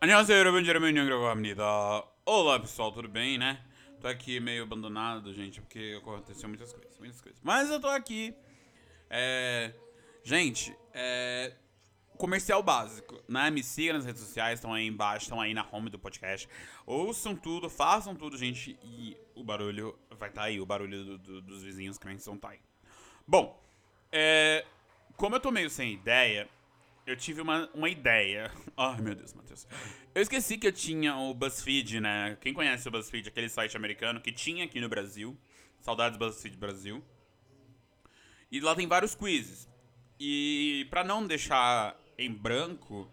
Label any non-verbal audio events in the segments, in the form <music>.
안녕하세요 여러분 제레미형이라고 합니다. Olá pessoal, tudo bem, né? Tô aqui meio abandonado, gente, porque aconteceu muitas coisas, muitas coisas. Mas eu tô aqui. É... Gente, é... Comercial básico, né? Me siga nas redes sociais, estão aí embaixo, estão aí na home do podcast. Ouçam tudo, façam tudo, gente, e o barulho vai estar tá aí, o barulho do, do, dos vizinhos que nem são tá aí. Bom, é... Como eu tô meio sem ideia, eu tive uma, uma ideia. <laughs> Ai, meu Deus, Matheus. Eu esqueci que eu tinha o BuzzFeed, né? Quem conhece o BuzzFeed, aquele site americano que tinha aqui no Brasil. Saudades BuzzFeed Brasil. E lá tem vários quizzes. E para não deixar em branco,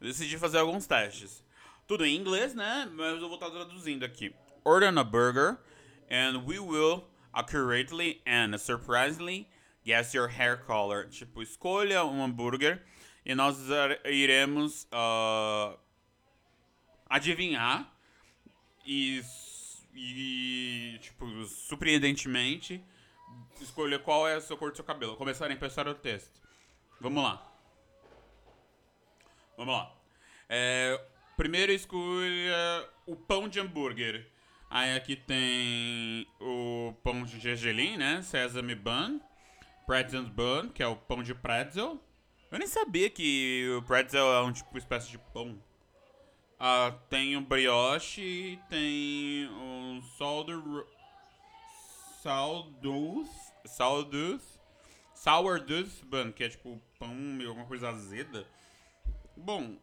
eu decidi fazer alguns testes. Tudo em inglês, né? Mas eu vou estar traduzindo aqui. Order a burger and we will accurately and surprisingly guess your hair color. Tipo, escolha um hambúrguer e nós iremos uh, adivinhar e, e, tipo, surpreendentemente, escolher qual é a sua cor do seu cabelo. Começar a pensar o texto. Vamos lá. Vamos lá. É, primeiro escolha o pão de hambúrguer. Aí aqui tem o pão de gergelim, né? Sesame bun. Pretzel bun, que é o pão de pretzel. Eu nem sabia que o pretzel é um tipo espécie de pão. Ah, tem o brioche, tem o solder... Saldus... Saldus... Sourdouce bun, que é tipo pão meio alguma coisa azeda. Bom,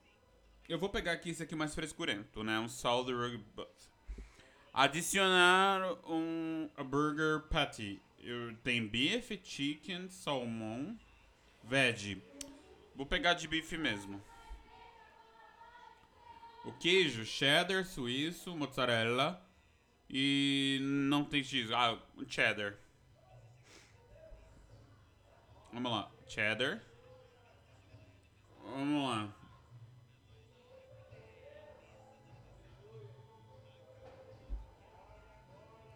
eu vou pegar aqui esse aqui mais frescurento, né? Um sourdough bun. Adicionar um burger patty. Tem beef, chicken, salmão, veg. Vou pegar de bife mesmo. O queijo, cheddar, suíço, mozzarella. E não tem cheese. Ah, cheddar. Vamos lá. Cheddar. Vamos lá.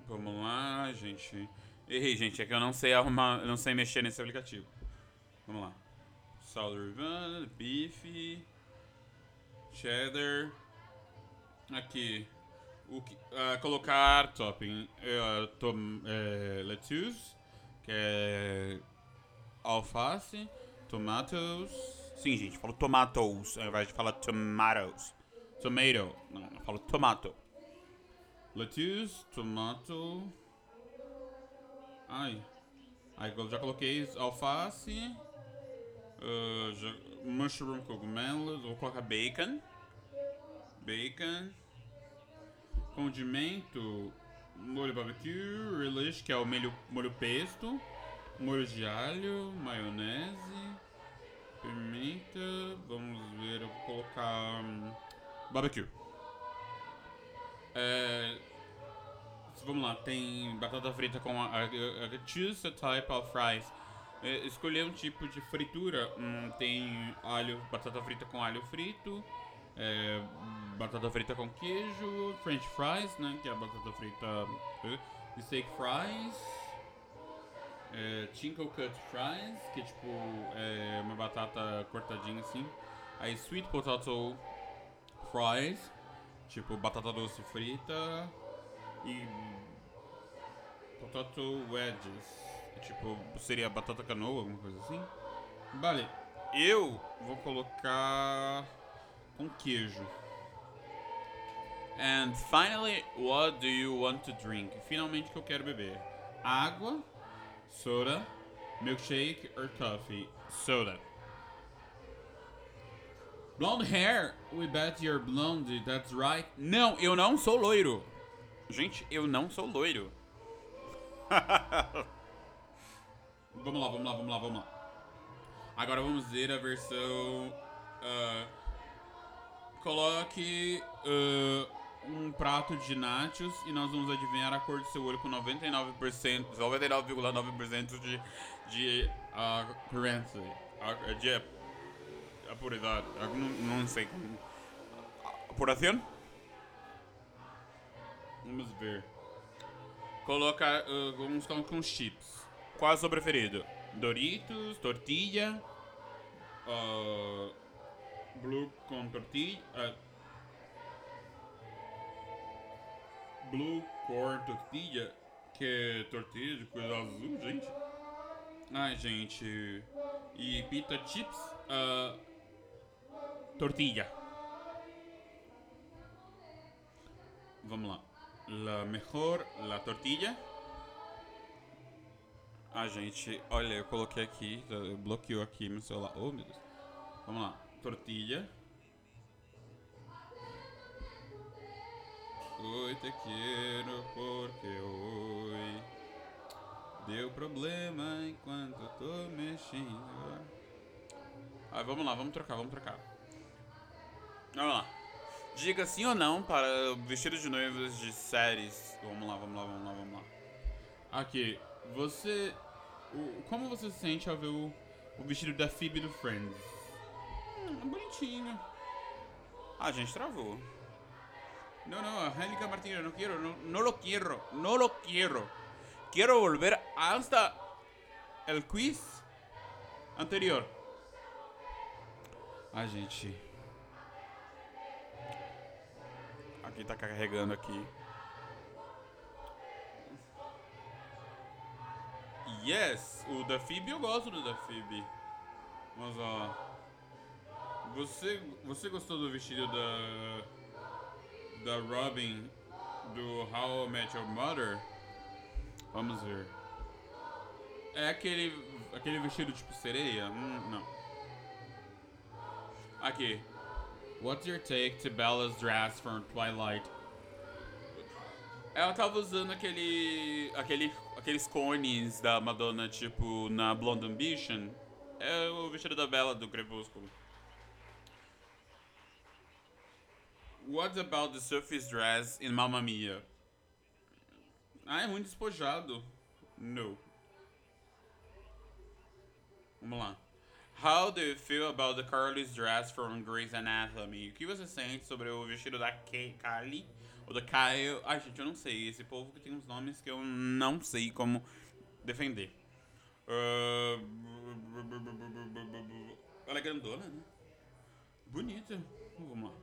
Vamos lá, gente. Errei, gente. É que eu não sei arrumar, não sei mexer nesse aplicativo. Vamos lá. Sullivan, beef, cheddar. Aqui. O, uh, colocar topping. Uh, tom, uh, lettuce, que é alface, tomatoes. Sim, gente, falo tomatoes ao invés de falar tomatoes. Tomato. Não, eu falo tomato. Lettuce, tomato. Ai. Aí já coloquei alface. Uh, mushroom cogumelos. Vou colocar bacon. Bacon. Condimento. Molho barbecue. Relish, que é o molho, molho pesto. Molho de alho. Maionese. Pimenta. Vamos ver. Eu vou colocar. Um, barbecue. É, vamos lá. Tem batata frita com a, a, a type of fries é, escolher um tipo de fritura. Hum, tem alho, batata frita com alho frito, é, batata frita com queijo, French fries, né? Que é a batata frita steak fries, é, cut fries, que é tipo é uma batata cortadinha assim. Aí sweet potato fries, tipo batata doce frita e potato wedges. Tipo, seria batata canoa, alguma coisa assim. Vale, eu vou colocar com queijo. And finally, what do you want to drink? Finalmente o que eu quero beber. Água, soda, milkshake or coffee? Soda. Blonde hair? We bet you're blonde, that's right. Não, eu não sou loiro. Gente, eu não sou loiro. <laughs> Vamos lá, vamos lá, vamos lá, vamos lá. Agora vamos ver a versão. Uh, coloque uh, um prato de nachos e nós vamos adivinhar a cor do seu olho com 99%, 99,9% de, de uh, currency. Uh, de apuridade. Não, não sei como. Apuração? Vamos ver. Coloca. Uh, vamos colocar com chips qual é o seu preferido? Doritos, tortilha. Uh, blue com tortilha. Uh, blue com tortilha. Que é tortilha de coisa azul, gente. Ai, gente. E pita chips. Uh, tortilha. Vamos lá. La mejor, la tortilla. Ah, gente, olha, eu coloquei aqui, bloqueou aqui meu celular. Oh, meu Deus. Vamos lá. Tortilha. Oi, te quero porque oi. Deu problema enquanto tô mexendo. Ah, vamos lá, vamos trocar, vamos trocar. Vamos lá. Diga sim ou não para vestidos de noivas de séries. Vamos lá, vamos lá, vamos lá, vamos lá. Aqui, você. O, como você se sente ao ver o, o vestido da Phoebe do Friends? Hum, bonitinho. Ah, gente, travou. Não, não, Angélica Martínez, não quero, não, não lo quiero, não lo quiero. Quero volver hasta el quiz anterior. Ah, gente. Aqui tá carregando aqui. Yes, o da Phoebe eu gosto do da Phoebe. Mas ó. Você, você gostou do vestido da. da Robin do How I Met Your Mother? Vamos ver. É aquele. aquele vestido tipo sereia? Hum, não. Aqui. What's your take to Bella's dress from Twilight? Ela tava usando aquele. aquele. Aqueles cones da Madonna, tipo, na Blonde Ambition. É o vestido da Bella do Crepúsculo. What about the Sophie's dress in Mamma Mia? Ah, é muito despojado. No. Vamos lá. How do you feel about the Carly's dress from Grey's Anatomy? O que você sente sobre o vestido da Kylie? Ou da Kyle? Ai, gente, eu não sei. Esse povo que tem uns nomes que eu não sei como defender. Ela é grandona, né? Bonita. Vamos lá.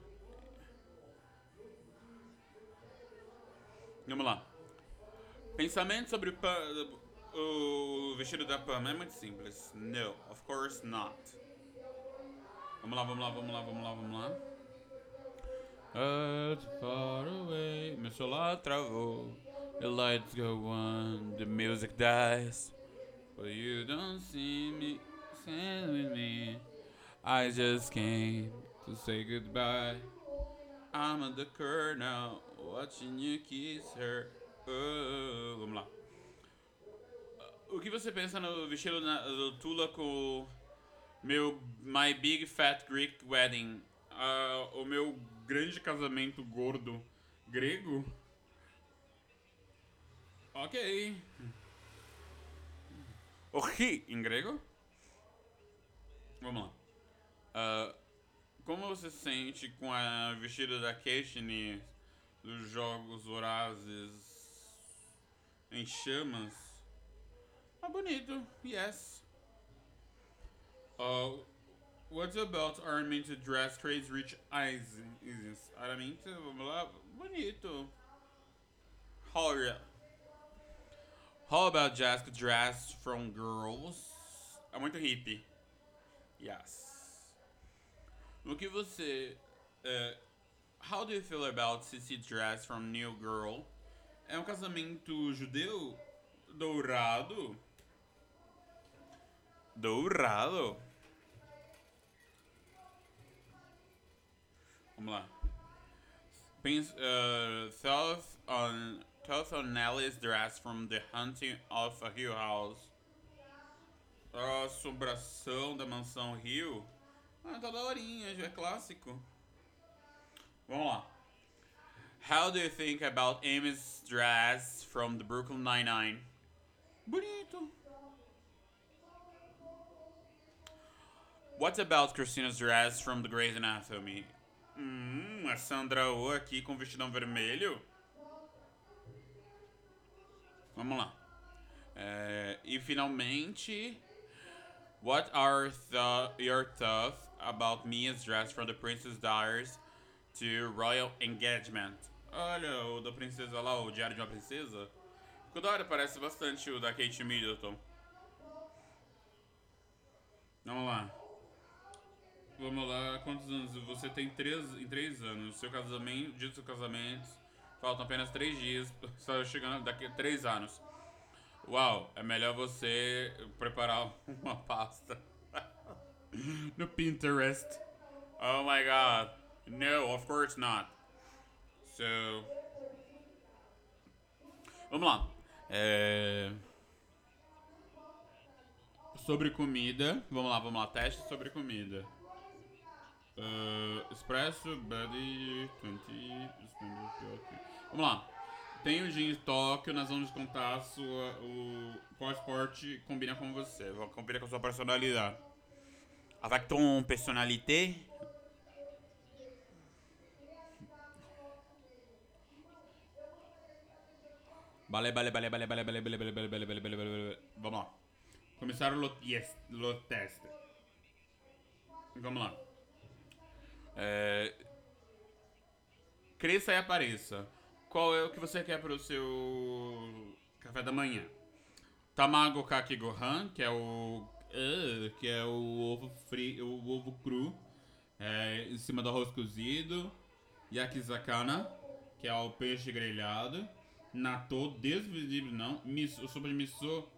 Vamos lá. Pensamento sobre o vestido da Pam é muito simples. No, of course not. Vamos lá, vamos lá, vamos lá, vamos lá, vamos lá. Out far away, meu celular travou. The lights go on, the music dies. But you don't see me, stand with me. I just came to say goodbye. I'm at the curb now, watching you kiss her. Uh, vamos lá. O que você pensa no vestido na, do Tula com meu My Big Fat Greek Wedding? Uh, o meu grande casamento gordo grego? Ok. O ri em grego? Vamos lá. Uh, como você se sente com a vestida da Katniss dos Jogos Vorazes em chamas. Ah, bonito. Yes. Uh, what about Araminta dress trades rich eyes? Araminta, vamos lá. Bonito. How, How about Jessica dress from girls? É muito hippie. Yes. O que você... Uh, how do you feel about Sissy dress from New Girl? É um casamento judeu dourado. Dourado. Vamos lá. Pens uh, thoughts on thoughts on Nellie's dress from the Hunting of a Hill House. A assombração da mansão Hill. Ah, tá daorinha, já é clássico. Vamos lá. How do you think about Amy's dress from the Brooklyn Nine-Nine? Bonito. What about Christina's dress from the Grey's Anatomy? Hum, a Sandra Oh aqui com vestidão vermelho. Vamos lá. É, e finalmente, what are your thoughts about Mia's dress from the Princess Diaries to Royal Engagement? Olha, o da princesa lá, o Diário de uma Princesa. Ficou da hora, parece bastante o da Kate Middleton. Vamos lá. Vamos lá, quantos anos? Você tem três, em três anos. Seu casamento, dia do seu casamento, faltam apenas três dias. <laughs> Está chegando daqui a três anos. Uau, é melhor você preparar <laughs> uma pasta <laughs> no Pinterest. Oh my god. No, of course not. So. Vamos lá. É... Sobre comida. Vamos lá, vamos lá. Teste sobre comida. Uh, espresso, Buddy, 20. Vamos lá. Tem o Gin Tóquio, nós vamos contar a sua, o, qual esporte combina com você, combina com a sua personalidade. Avec ton personnalité. Vale, vale, vale, vale, vale, vale, vale, vale, vale, vale, vale, vale, vale. Vamos lá. Começar o yes, teste. Vamos lá. É... Cresça e apareça. Qual é o que você quer para o seu café da manhã? Tamago kaki gohan, que é o uh, que é o ovo frio, o ovo cru, é, em cima do arroz cozido. Yakizakana, que é o peixe grelhado. Natô, desvisível não. Miso, sopa de miso.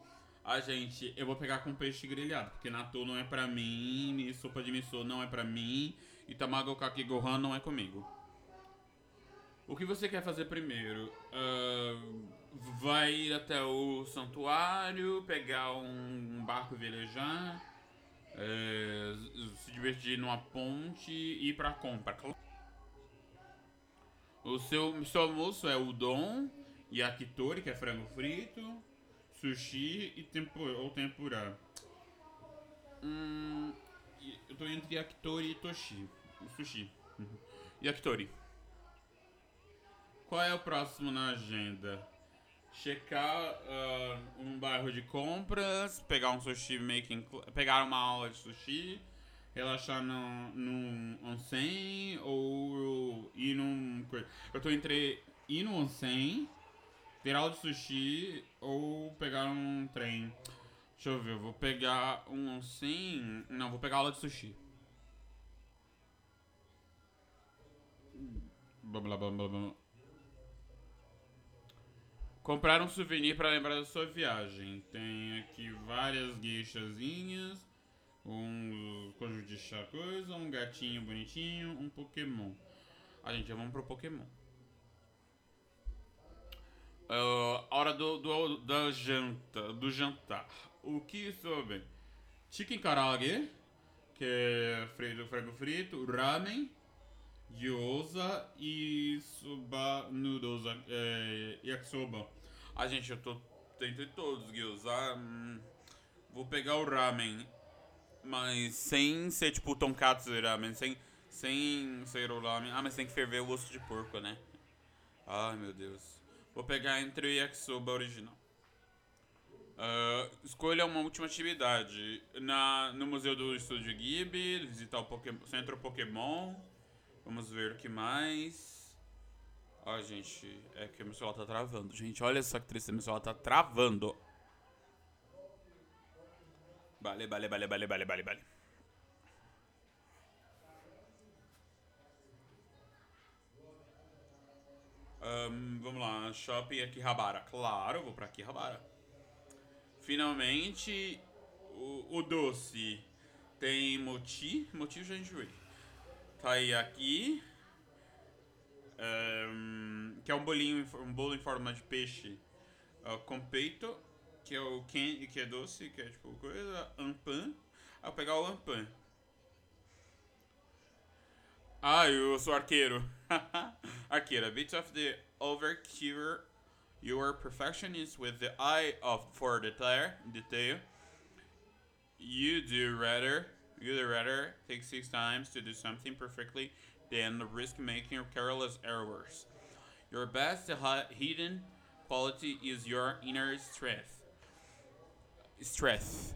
Ah, gente, eu vou pegar com peixe grelhado, porque natô não é pra mim, sopa de miso não é pra mim, e tamago kaki gohan não é comigo. O que você quer fazer primeiro? Uh, vai ir até o santuário, pegar um barco e velejar, uh, se divertir numa ponte e ir pra compra. O seu, seu almoço é udon, yakitori, que é frango frito, sushi e tempura, ou tempura. Hum, eu tô entre yakitori e toshi. Sushi. Yakitori. Qual é o próximo na agenda? Checar uh, um bairro de compras, pegar um sushi making, pegar uma aula de sushi, relaxar no, num onsen ou ir num. Eu tô entre ir no onsen, ter aula de sushi ou pegar um trem. Deixa eu ver, eu vou pegar um onsen. Não, vou pegar aula de sushi. Blá blá blá blá blá. Comprar um souvenir para lembrar da sua viagem. Tem aqui várias gueixazinhas, um conjunto de coisa, um gatinho bonitinho, um Pokémon. A gente, vamos pro Pokémon. Uh, hora do, do, da janta, do jantar. O que sobre? Chicken karaage, que é frito, frango frito, ramen, gyoza e soba noodles, é, yakisoba. Ah, gente, eu tô entre todos. Ah, hum, vou pegar o ramen, mas sem ser tipo tonkatsu ramen, sem, sem ser o ramen. Ah, mas tem que ferver o osso de porco, né? Ai, meu Deus. Vou pegar entre o yakisoba original. Uh, escolha uma última atividade. Na, no Museu do Estúdio Ghibli, visitar o Pokémon, Centro Pokémon. Vamos ver o que mais. Ó, gente, é que meu celular tá travando. Gente, olha só que tristeza, meu celular tá travando. Vale, vale, vale, vale, vale, vale, vale. Um, vamos lá, shopping Akihabara. Claro, vou pra Akihabara. Finalmente, o, o doce tem moti. Moti eu já enjoei. Tá aí aqui. Um, que é um bolinho, um bolo em forma de peixe uh, com peito, que é o que é doce, que é tipo coisa, ampan. Aí eu pegar o ampan. Ah, eu sou arqueiro. <laughs> arqueiro, a bit of the overcure your perfectionist with the eye of for detail. detail. You do rather, you rather take six times to do something perfectly than risk making careless errors. Your best hidden quality is your inner strength. Strength.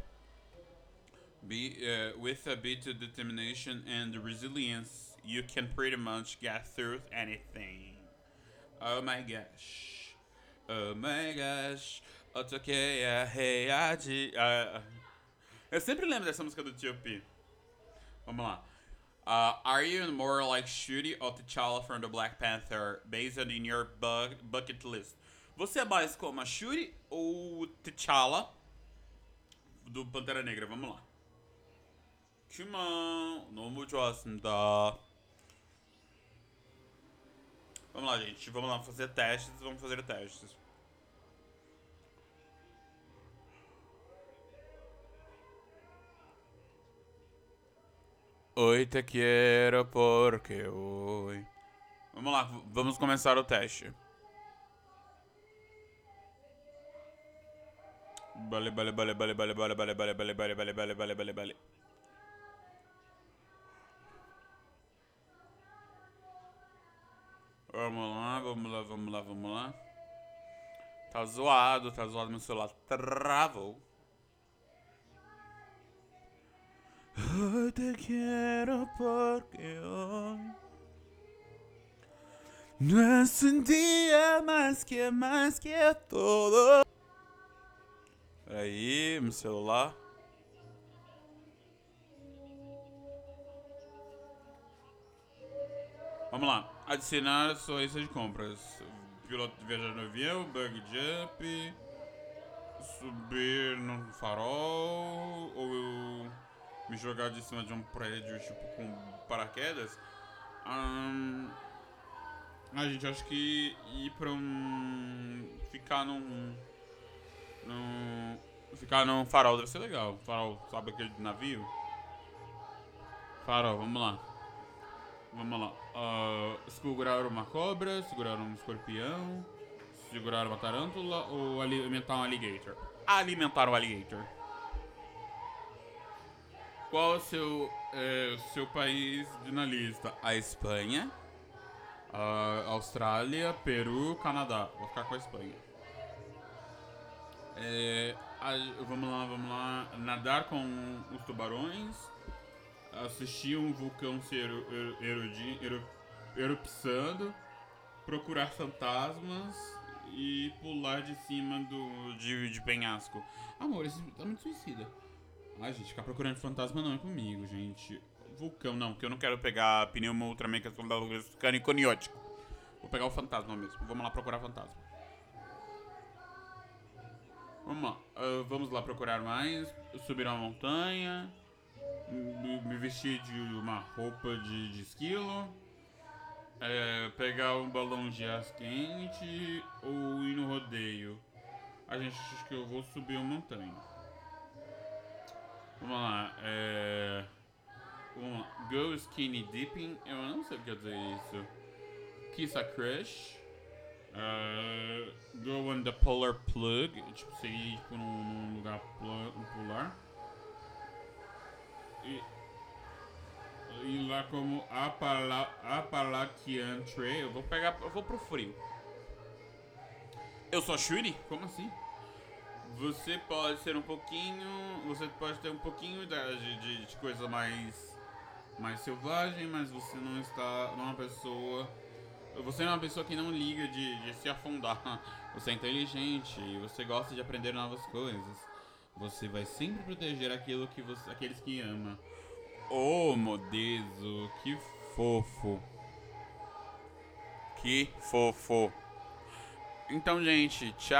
Be, uh, with a bit of determination and resilience, you can pretty much get through anything. Oh my gosh. Oh my gosh. Eu toquei a. Uh, eu sempre lembro dessa música do T.O.P. Vamos lá. Uh, are you more like Shuri or T'Challa from the Black Panther based on your bu bucket list? Você é mais como a Shuri ou T'Challa do Pantera Negra? Vamos lá. Timão, 너무 좋았습니다. Vamos lá, gente. Vamos lá fazer testes. Vamos fazer testes. Oi, te quero porque oi. Vamos lá, vamos começar o teste. Bale, bale, bale, bale, bale, bale, bale, bale, bale, bale, bale, bale, bale, bale, bale. Vamos lá, vamos lá, vamos lá, vamos lá. Tá zoado, tá zoado meu celular. Travou. Hoy te quiero porque hoy no es un día más que más que todo. Aí, meu celular. Vamos lá. Adicionar sua lista de compras. Piloto viajar no avião, bug jump, subir no farol ou me jogar de cima de um prédio, tipo, com paraquedas. Um, a gente acho que ir pra um. ficar num. num. ficar num farol deve ser legal. Farol, sabe aquele navio? Farol, vamos lá. Vamos lá. Uh, segurar uma cobra, segurar um escorpião, segurar uma tarântula ou alimentar um alligator? Alimentar um alligator. Qual o seu, é, seu país na lista? A Espanha, a Austrália, Peru, Canadá. Vou ficar com a Espanha. É, a, vamos lá, vamos lá. Nadar com os tubarões. Assistir um vulcão se eru, eru, erupçando. Procurar fantasmas. E pular de cima do, de, de penhasco. Amor, esse tá muito suicida. Ai, gente, ficar procurando fantasma não é comigo, gente. Vulcão, não, porque eu não quero pegar pneuma Ultraman que é caniconiótico. Vou pegar o fantasma mesmo. Vamos lá procurar fantasma. Vamos lá. Uh, vamos lá procurar mais. Subir uma montanha. Me vestir de uma roupa de, de esquilo. É, pegar um balão de ar quente. Ou ir no rodeio. A gente acha que eu vou subir uma montanha. Vamos lá. É... Vamos lá. Go Skinny Dipping. Eu não sei o que quer dizer isso. Kiss a Crush. Uh, go on the Polar Plug. Tipo, você ir tipo, num, num lugar polar. E, e lá como Apala, Apalachian Trail. Eu vou pegar. Eu vou pro frio. Eu sou Shuri? Como assim? Você pode ser um pouquinho. Você pode ter um pouquinho de, de, de coisa mais. mais selvagem, mas você não está. não é uma pessoa. Você é uma pessoa que não liga de, de se afundar. <laughs> Você é inteligente e você gosta de aprender novas coisas. Você vai sempre proteger aquilo que você, aqueles que ama. Oh, Modeso, que fofo. Que fofo. Então, gente, tchau.